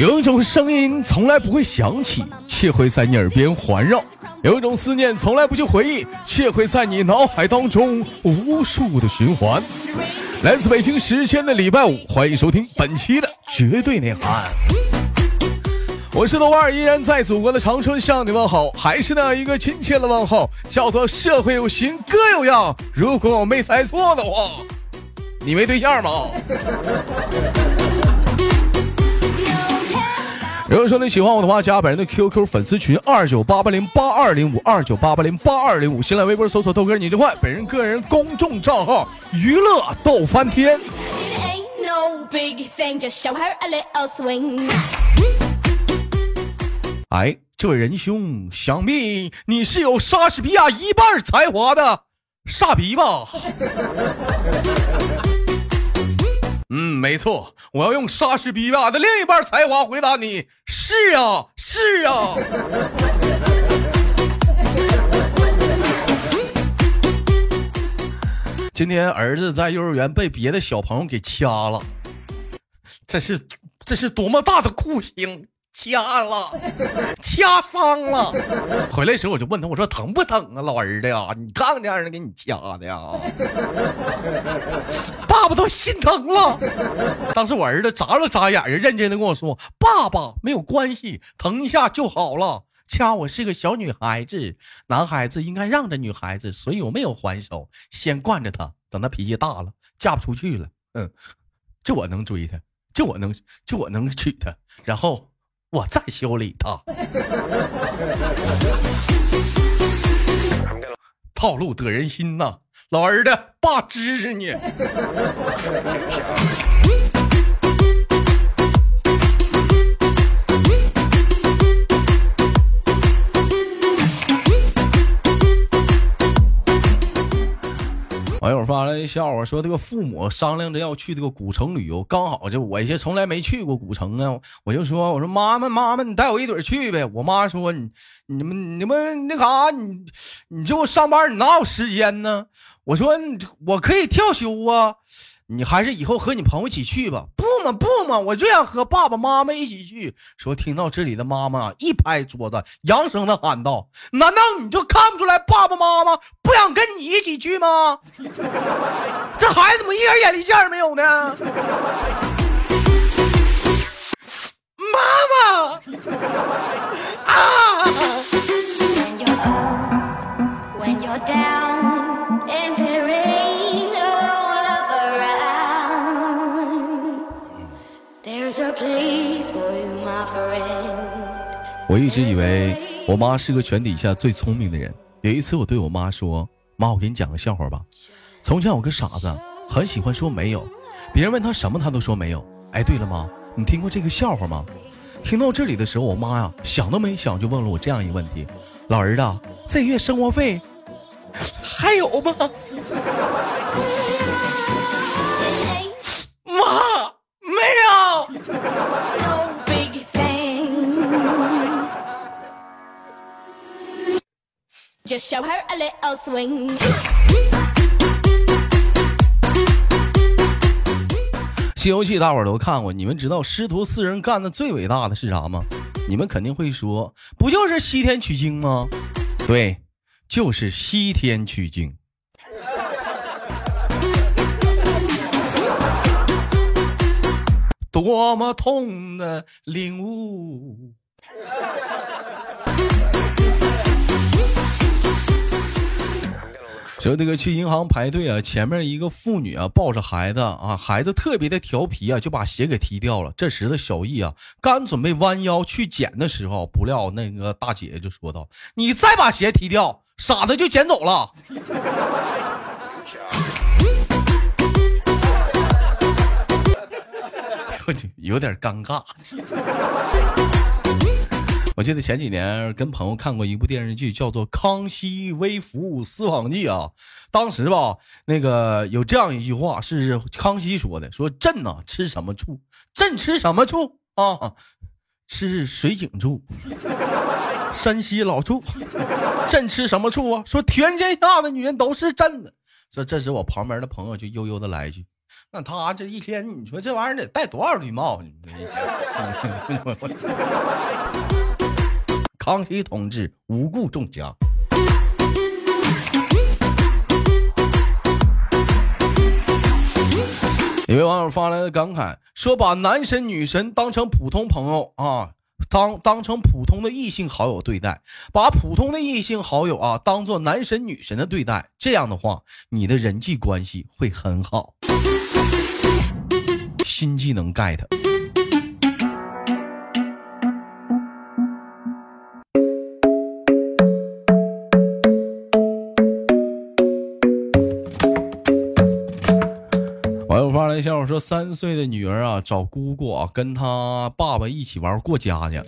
有一种声音从来不会响起，却会在你耳边环绕；有一种思念从来不去回忆，却会在你脑海当中无数的循环。来自北京时间的礼拜五，欢迎收听本期的绝对内涵。我是豆瓣，依然在祖国的长春向你问好，还是那样一个亲切的问候，叫做社会有型哥有样。如果我没猜错的话，你没对象吗？如果说你喜欢我的话，加本人的 QQ 粉丝群二九八八零八二零五二九八八零八二零五，新浪微博搜索豆哥你真坏，本人个人公众账号娱乐逗翻天。哎，这位仁兄，想必你是有莎士比亚一半才华的傻逼吧？没错，我要用莎士比亚的另一半才华回答你。是啊，是啊。今天儿子在幼儿园被别的小朋友给掐了，这是这是多么大的酷刑！掐了，掐伤了。回来时候我就问他，我说疼不疼啊，老儿子呀？你看看这样人给你掐的呀，爸爸都心疼了。当时我儿子眨了眨眼，认真的跟我说：“爸爸没有关系，疼一下就好了。掐我是个小女孩子，男孩子应该让着女孩子，所以我没有还手，先惯着他。等他脾气大了，嫁不出去了，嗯，就我能追他，就我能，就我能娶她，然后。”我再修理他，套路得人心呐！老儿子，爸支持你。网友发来一笑话，说这个父母商量着要去这个古城旅游，刚好就我也从来没去过古城啊，我就说我说妈妈妈妈，你带我一对去呗。我妈说你你们你们那啥，你你这我上班你哪有时间呢？我说我可以跳休啊。你还是以后和你朋友一起去吧。不嘛不嘛，我就想和爸爸妈妈一起去。说听到这里的妈妈一拍桌子，扬声的喊道：“难道你就看不出来爸爸妈妈不想跟你一起去吗？这孩子怎么一点眼力见儿没有呢？”妈妈啊！我一直以为我妈是个全底下最聪明的人。有一次，我对我妈说：“妈，我给你讲个笑话吧。从前有个傻子，很喜欢说没有，别人问他什么，他都说没有。哎，对了，妈，你听过这个笑话吗？”听到这里的时候，我妈呀，想都没想就问了我这样一个问题：“老儿子，这月生活费 还有吗？”妈，没有。Just show her a little swing。西游记大伙儿都看过，你们知道师徒四人干的最伟大的是啥吗？你们肯定会说，不就是西天取经吗？对，就是西天取经。多么痛的领悟。说那个去银行排队啊，前面一个妇女啊抱着孩子啊，孩子特别的调皮啊，就把鞋给踢掉了。这时的小易啊，刚准备弯腰去捡的时候，不料那个大姐就说道：“你再把鞋踢掉，傻子就捡走了。”我就有点尴尬。我记得前几年跟朋友看过一部电视剧，叫做《康熙微服私访记》啊。当时吧，那个有这样一句话是康熙说的：“说朕呐吃什么醋？朕吃什么醋啊？吃水井醋，山西老醋。朕吃什么醋啊？说全天下的女人都是朕的。”说这时我旁边的朋友就悠悠的来一句：“那他这一天，你说这玩意儿得戴多少绿帽？你这康熙同志无故中枪。一位网友发来的感慨说：“把男神女神当成普通朋友啊，当当成普通的异性好友对待，把普通的异性好友啊当做男神女神的对待，这样的话，你的人际关系会很好。”新技能 get。网友发来消息说，三岁的女儿啊找姑姑啊，跟她爸爸一起玩过家家。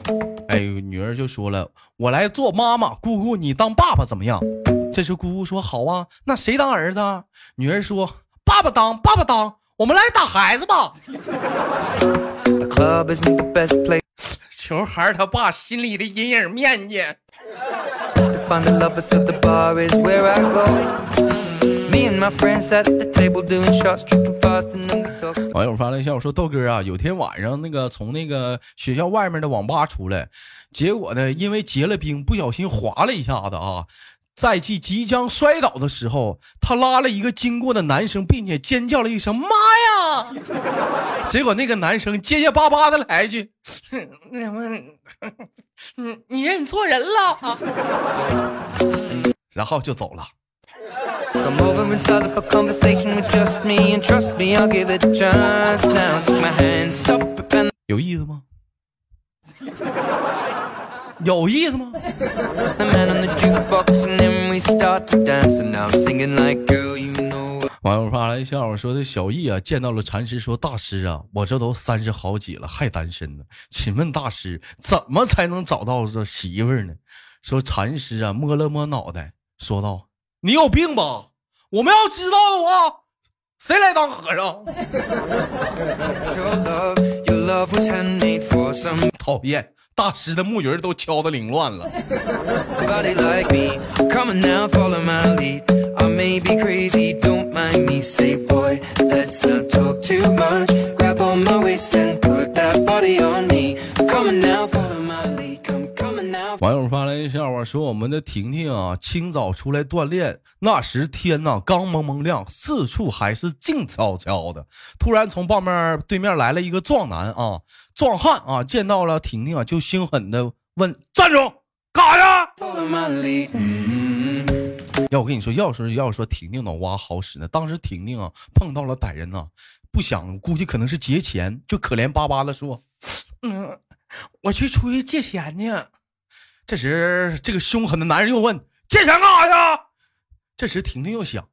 哎，女儿就说了：“我来做妈妈，姑姑你当爸爸怎么样？”这时姑姑说：“好啊，那谁当儿子？”女儿说：“爸爸当，爸爸当，我们来打孩子吧。”求孩他爸心里的阴影面积。网友发来消息说：“豆哥啊，有天晚上那个从那个学校外面的网吧出来，结果呢，因为结了冰，不小心滑了一下子啊，在即即将摔倒的时候，他拉了一个经过的男生，并且尖叫了一声‘妈呀’，结果那个男生结结巴巴的来一句：‘那什么，你 你认错人了’，然后就走了。” Come over and start up a conversation with just me and trust me, I'll give it a chance. Now take my hand, stop and 有意思吗？有意思吗 know. 网友发来笑话说的小易啊，见到了禅师说：“大师啊，我这都三十好几了，还单身呢。请问大师，怎么才能找到这媳妇儿呢？”说禅师啊，摸了摸脑袋，说道。你有病吧？我们要知道的话，谁来当和尚？讨厌，大师的木鱼都敲的凌乱了。一笑话，说我们的婷婷啊，清早出来锻炼，那时天呐刚蒙蒙亮，四处还是静悄悄的。突然从旁边对面来了一个壮男啊，壮汉啊，见到了婷婷啊，就凶狠的问：“站住，干啥呀？”要我跟你说，要说要说婷婷脑瓜好使呢，当时婷婷啊碰到了歹人呐，不想估计可能是劫钱，就可怜巴巴的说：“嗯，我去出去借钱去。”这时，这个凶狠的男人又问：“借钱干啥呀？”这时，婷婷又想：“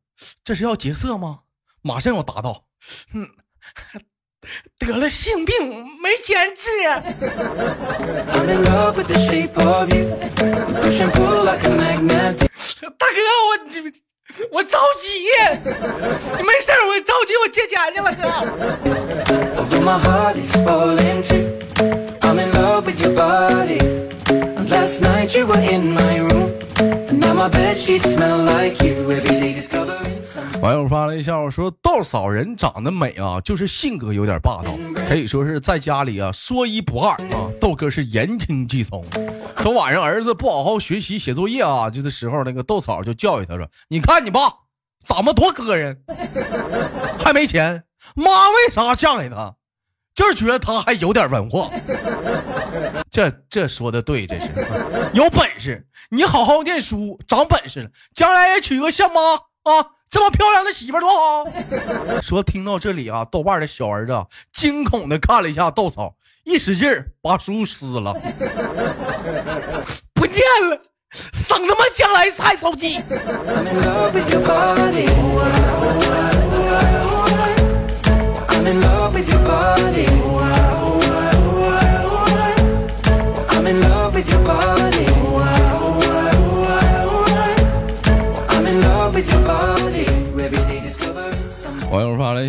这是要劫色吗？”马上又答道：“嗯，得了性病，没钱治。”大哥，我我着急，你没事我着急，我借钱去了，哥。网友发了一笑说：“豆嫂人长得美啊，就是性格有点霸道，可以说是在家里啊说一不二啊。豆哥是言听计从。说晚上儿子不好好学习写作业啊，就的时候那个豆嫂就教育他说：‘你看你爸长得多磕碜，还没钱，妈为啥嫁给他？’”就是觉得他还有点文化，这这说的对，这是 有本事，你好好念书，长本事了，将来也娶个像妈啊这么漂亮的媳妇多好。说听到这里啊，豆瓣的小儿子惊恐的看了一下豆嫂，一使劲把书撕了，不念了，省他妈将来踩手机。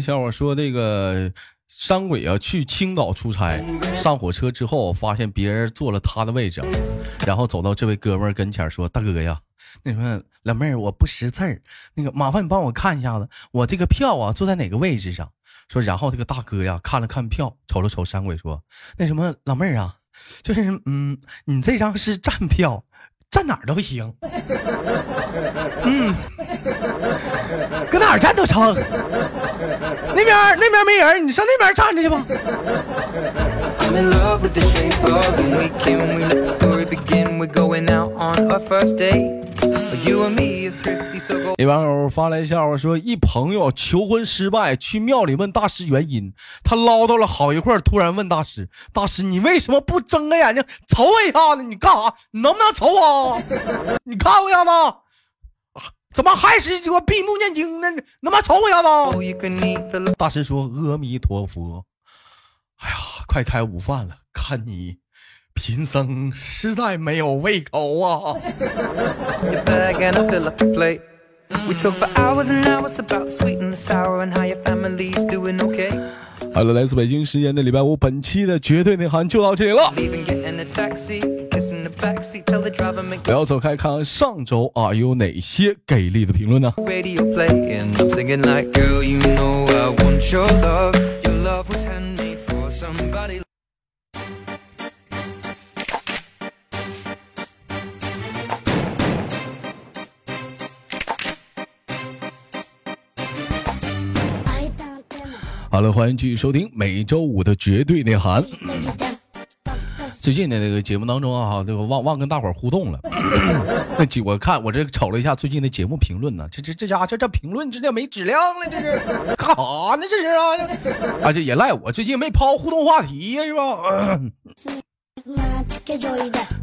小伙说：“那个山鬼啊，去青岛出差，上火车之后发现别人坐了他的位置，然后走到这位哥们儿跟前说：‘大哥呀，那什么老妹儿，我不识字儿，那个麻烦你帮我看一下子，我这个票啊坐在哪个位置上？说，然后这个大哥呀看了看票，瞅了瞅山鬼，说，那什么老妹儿啊，就是嗯，你这张是站票。站哪儿都行，嗯，搁哪儿站都成。那边那边没人，你上那边站着去吧。一网友发来笑话说：一朋友求婚失败，去庙里问大师原因。他唠叨了好一会儿，突然问大师：“大师，你为什么不睁开眼睛瞅我一下子？你干啥？你能不能瞅我？你看我一下子？怎么还是我闭目念经呢？能不能瞅我一下子？”大师说：“阿弥陀佛。”哎呀，快开午饭了，看你贫僧实在没有胃口啊。好了，来自北京时间的礼拜五，本期的绝对内涵就到这里了。不要走开，看看上周啊有哪些给力的评论呢？好了，欢迎继续收听每周五的绝对内涵。最近的那个节目当中啊，这个忘忘跟大伙儿互动了。那几我看我这瞅了一下最近的节目评论呢，这这这家伙这这评论这叫没质量了，这是干啥呢？这是啊，啊这也赖我最近没抛互动话题呀，是吧？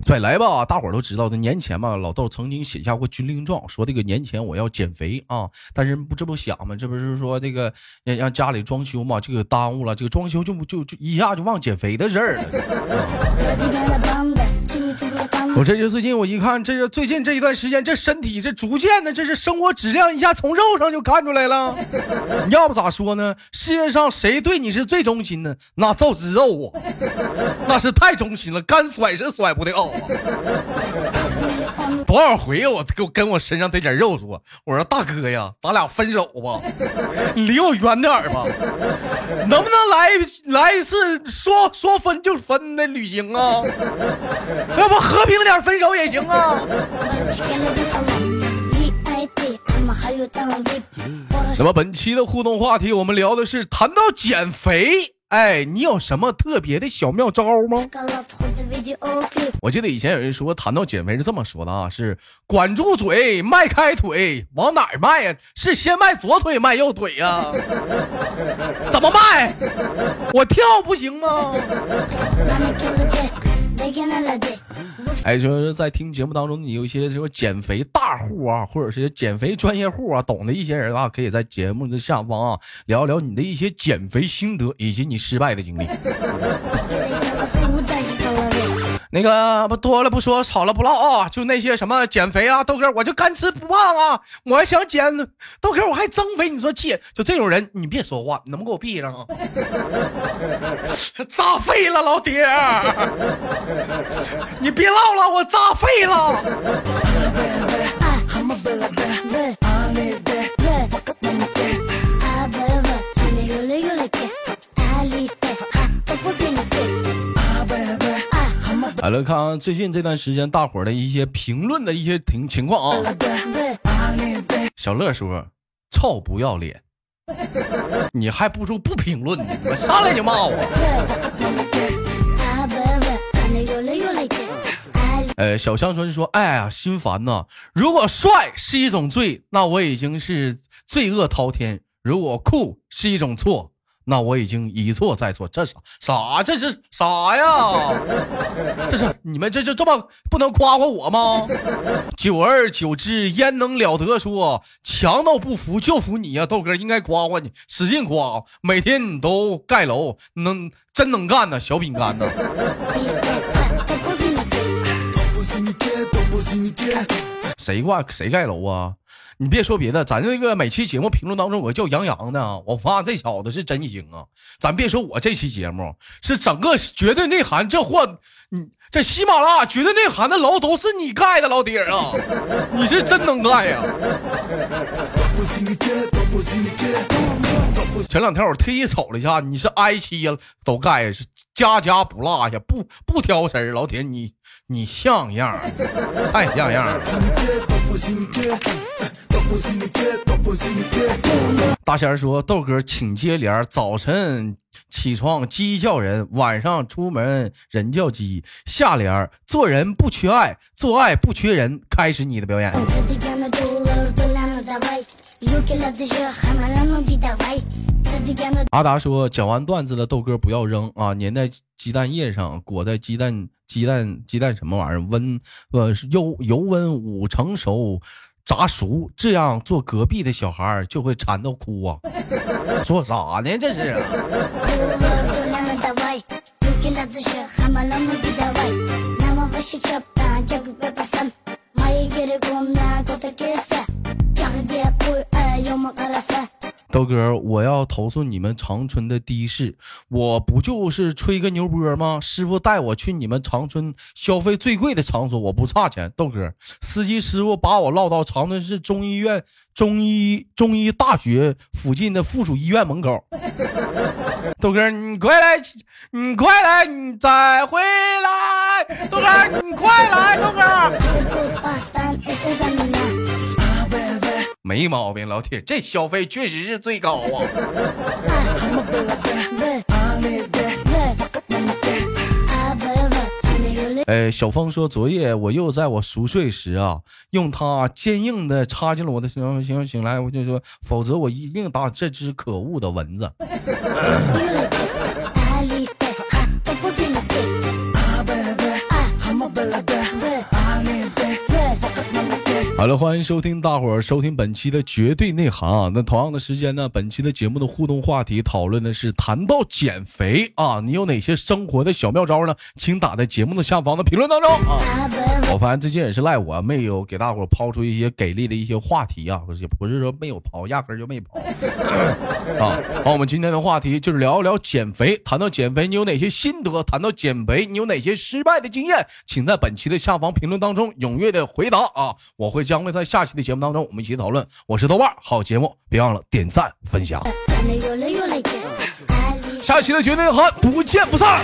对，来吧，大伙儿都知道的。年前嘛，老豆曾经写下过军令状，说这个年前我要减肥啊。但是不，这不想嘛，这不是说这个让让家里装修嘛，这个耽误了，这个装修就就就一下就忘减肥的事儿了。我这就最近我一看，这个最近这一段时间，这身体这逐渐的，这是生活质量一下从肉上就看出来了。要不咋说呢？世界上谁对你是最忠心的？那就是肉啊，那是太忠心了，干甩是甩不掉啊。多少回我给我跟我身上这点肉说，我说大哥呀，咱俩分手吧，你离我远点吧，能不能来来一次说说分就分的旅行啊？要不和平点分手也行啊。那么本期的互动话题，我们聊的是谈到减肥。哎，你有什么特别的小妙招吗？我记得以前有人说，谈到减肥是这么说的啊，是管住嘴，迈开腿，往哪儿迈呀？是先迈左腿，迈右腿呀？怎么迈？我跳不行吗？哎，就是在听节目当中，你有一些什么减肥大户啊，或者是减肥专业户啊，懂的一些人啊，可以在节目的下方啊聊聊你的一些减肥心得以及你失败的经历。那个不多了不说，少了不唠啊！就那些什么减肥啊，豆哥我就干吃不胖啊！我还想减豆哥我还增肥，你说气？就这种人，你别说话，你能不能给我闭上啊？扎废了，老铁！你别唠了，我扎废了。来看看最近这段时间大伙的一些评论的一些情情况啊。小乐说：“操不要脸，你还不如不评论呢，我上来就骂我。”呃，小香春说：“哎呀，心烦呐！如果帅是一种罪，那我已经是罪恶滔天；如果酷是一种错。”那我已经一错再错，这啥啥？这是啥呀？这是你们这就这么不能夸夸我吗？久而久之，焉能了得？说强盗不服就服你呀，豆哥应该夸夸你，使劲夸，每天你都盖楼，能真能干呢，小饼干呢？谁挂谁盖楼啊？你别说别的，咱这个每期节目评论当中，我叫杨洋的，我发现这小子是真行啊！咱别说我这期节目是整个绝对内涵，这货，你这喜马拉雅绝对内涵的楼都是你盖的，老弟儿啊，你是真能盖呀！前两天我特意瞅了一下，你是挨期都盖，是家家不落下，不不挑食老铁，你你像样，太像样了。大仙说：“豆哥，请接连，早晨起床鸡叫人，晚上出门人叫鸡。下联：做人不缺爱，做爱不缺人。开始你的表演。”阿达说：“讲完段子的豆哥不要扔啊，粘在鸡蛋液上，裹在鸡蛋鸡蛋鸡蛋什么玩意儿？温呃油油温五成熟，炸熟，这样做隔壁的小孩就会馋到哭啊！说啥呢？这是。”豆哥，我要投诉你们长春的的士，我不就是吹个牛波吗？师傅带我去你们长春消费最贵的场所，我不差钱。豆哥，司机师傅把我唠到长春市中医院中医中医大学附近的附属医院门口。豆哥，你快来，你快来，你再回来。豆哥，你快来，豆哥。没毛病，老铁，这消费确实是最高啊！哎，小峰说，昨夜我又在我熟睡时啊，用它坚硬的插进了我的行行醒来，我就说，否则我一定打这只可恶的蚊子。好了，欢迎收听大伙儿收听本期的绝对内涵啊！那同样的时间呢，本期的节目的互动话题讨论的是谈到减肥啊，你有哪些生活的小妙招呢？请打在节目的下方的评论当中啊！我发现最近也是赖我没有给大伙儿抛出一些给力的一些话题啊，不是不是说没有抛，压根儿就没抛啊！好，我们今天的话题就是聊一聊减肥。谈到减肥，你有哪些心得？谈到减肥，你有哪些失败的经验？请在本期的下方评论当中踊跃的回答啊！我会。将会在下期的节目当中，我们一起讨论。我是豆瓣，好节目，别忘了点赞分享。下期的绝对好，不见不散。